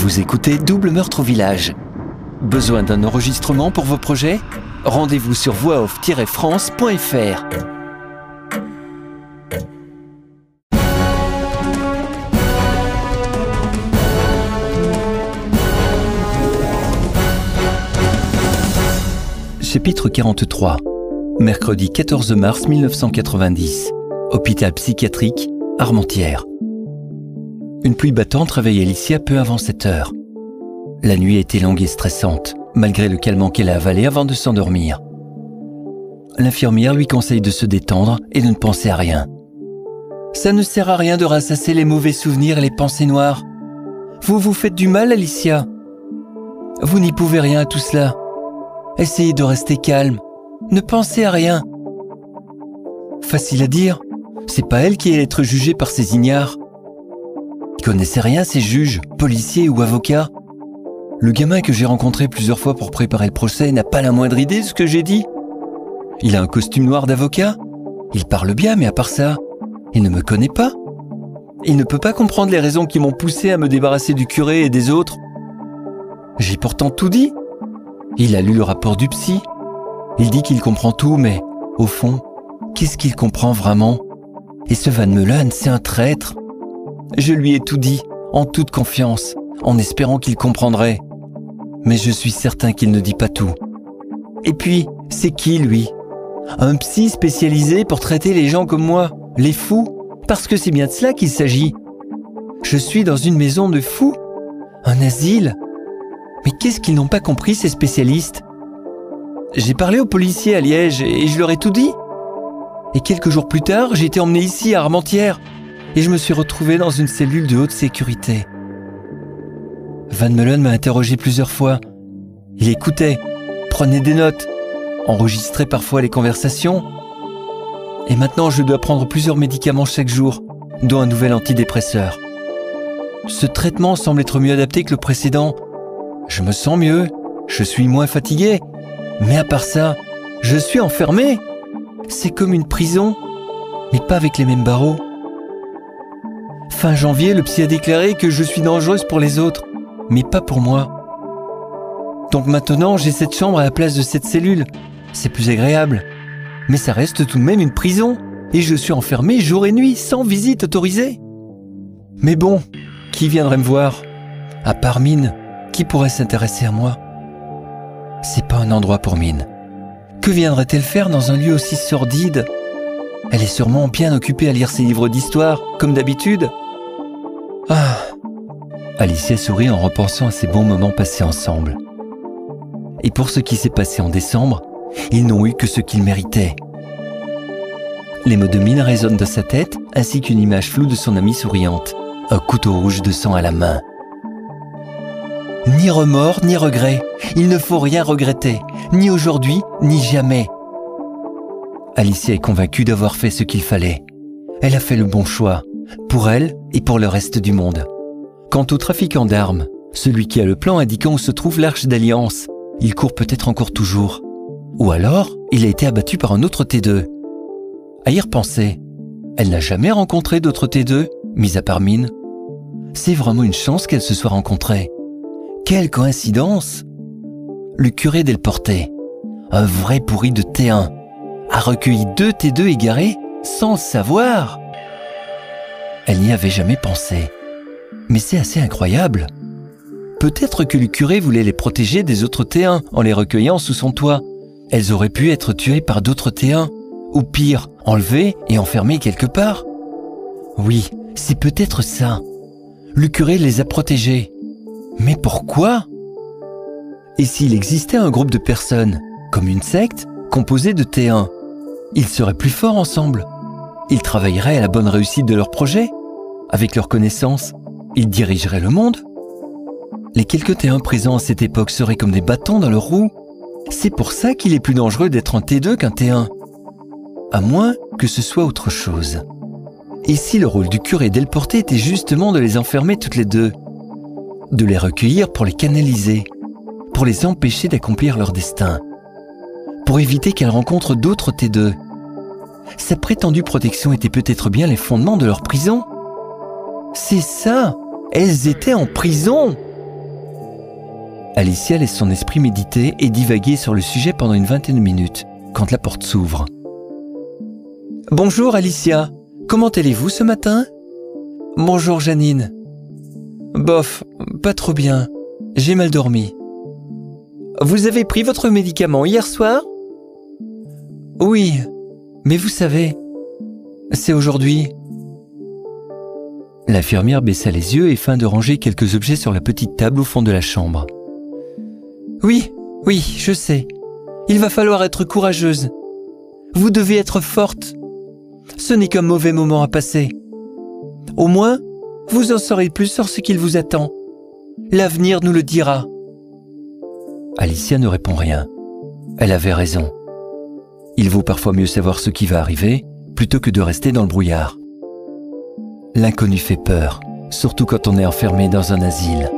Vous écoutez Double Meurtre au Village. Besoin d'un enregistrement pour vos projets? Rendez-vous sur voixoff-france.fr. Chapitre 43 Mercredi 14 mars 1990 Hôpital psychiatrique, Armentières. Une pluie battante réveille Alicia peu avant 7 heures. La nuit était longue et stressante, malgré le calmant qu'elle a avalé avant de s'endormir. L'infirmière lui conseille de se détendre et de ne penser à rien. Ça ne sert à rien de rassasser les mauvais souvenirs et les pensées noires. Vous vous faites du mal, Alicia. Vous n'y pouvez rien à tout cela. Essayez de rester calme. Ne pensez à rien. Facile à dire. C'est pas elle qui est être jugée par ces ignares. Connaissaient rien, ces juges, policiers ou avocats. Le gamin que j'ai rencontré plusieurs fois pour préparer le procès n'a pas la moindre idée de ce que j'ai dit. Il a un costume noir d'avocat. Il parle bien, mais à part ça, il ne me connaît pas. Il ne peut pas comprendre les raisons qui m'ont poussé à me débarrasser du curé et des autres. J'ai pourtant tout dit. Il a lu le rapport du psy. Il dit qu'il comprend tout, mais au fond, qu'est-ce qu'il comprend vraiment? Et ce Van Meulen, c'est un traître. Je lui ai tout dit, en toute confiance, en espérant qu'il comprendrait. Mais je suis certain qu'il ne dit pas tout. Et puis, c'est qui lui? Un psy spécialisé pour traiter les gens comme moi, les fous? Parce que c'est bien de cela qu'il s'agit. Je suis dans une maison de fous? Un asile? Mais qu'est-ce qu'ils n'ont pas compris ces spécialistes? J'ai parlé aux policiers à Liège et je leur ai tout dit. Et quelques jours plus tard, j'ai été emmené ici à Armentières et je me suis retrouvé dans une cellule de haute sécurité. Van Meulen m'a interrogé plusieurs fois. Il écoutait, prenait des notes, enregistrait parfois les conversations. Et maintenant, je dois prendre plusieurs médicaments chaque jour, dont un nouvel antidépresseur. Ce traitement semble être mieux adapté que le précédent. Je me sens mieux, je suis moins fatigué. Mais à part ça, je suis enfermé. C'est comme une prison, mais pas avec les mêmes barreaux. Fin janvier, le psy a déclaré que je suis dangereuse pour les autres mais pas pour moi. Donc maintenant, j'ai cette chambre à la place de cette cellule. C'est plus agréable. Mais ça reste tout de même une prison. Et je suis enfermé jour et nuit, sans visite autorisée. Mais bon, qui viendrait me voir? À part Mine, qui pourrait s'intéresser à moi? C'est pas un endroit pour Mine. Que viendrait-elle faire dans un lieu aussi sordide? Elle est sûrement bien occupée à lire ses livres d'histoire, comme d'habitude. Alicia sourit en repensant à ces bons moments passés ensemble. Et pour ce qui s'est passé en décembre, ils n'ont eu que ce qu'ils méritaient. Les mots de mine résonnent dans sa tête, ainsi qu'une image floue de son amie souriante, un couteau rouge de sang à la main. Ni remords, ni regrets. Il ne faut rien regretter, ni aujourd'hui, ni jamais. Alicia est convaincue d'avoir fait ce qu'il fallait. Elle a fait le bon choix, pour elle et pour le reste du monde. Quant au trafiquant d'armes, celui qui a le plan indiquant où se trouve l'arche d'alliance, il court peut-être encore toujours. Ou alors, il a été abattu par un autre T2. À y repenser, elle n'a jamais rencontré d'autres T2, mis à part Mine. C'est vraiment une chance qu'elle se soit rencontrée. Quelle coïncidence Le curé Delporté, un vrai pourri de T1, a recueilli deux T2 égarés sans le savoir. Elle n'y avait jamais pensé. Mais c'est assez incroyable. Peut-être que le curé voulait les protéger des autres T1 en les recueillant sous son toit. Elles auraient pu être tuées par d'autres T1, ou pire, enlevées et enfermées quelque part. Oui, c'est peut-être ça. Le curé les a protégées. Mais pourquoi? Et s'il existait un groupe de personnes, comme une secte, composée de T1 Ils seraient plus forts ensemble. Ils travailleraient à la bonne réussite de leur projet, avec leurs connaissances, il dirigerait le monde Les quelques T1 présents à cette époque seraient comme des bâtons dans leur roue. C'est pour ça qu'il est plus dangereux d'être un T2 qu'un T1. À moins que ce soit autre chose. Et si le rôle du curé Delporté était justement de les enfermer toutes les deux? De les recueillir pour les canaliser, pour les empêcher d'accomplir leur destin, pour éviter qu'elles rencontrent d'autres T2. Sa prétendue protection était peut-être bien les fondements de leur prison c'est ça Elles étaient en prison Alicia laisse son esprit méditer et divaguer sur le sujet pendant une vingtaine de minutes, quand la porte s'ouvre. Bonjour Alicia, comment allez-vous ce matin? Bonjour Janine. Bof, pas trop bien. J'ai mal dormi. Vous avez pris votre médicament hier soir? Oui, mais vous savez, c'est aujourd'hui. L'infirmière baissa les yeux et fin de ranger quelques objets sur la petite table au fond de la chambre. Oui, oui, je sais. Il va falloir être courageuse. Vous devez être forte. Ce n'est qu'un mauvais moment à passer. Au moins, vous en saurez plus sur ce qu'il vous attend. L'avenir nous le dira. Alicia ne répond rien. Elle avait raison. Il vaut parfois mieux savoir ce qui va arriver plutôt que de rester dans le brouillard. L'inconnu fait peur, surtout quand on est enfermé dans un asile.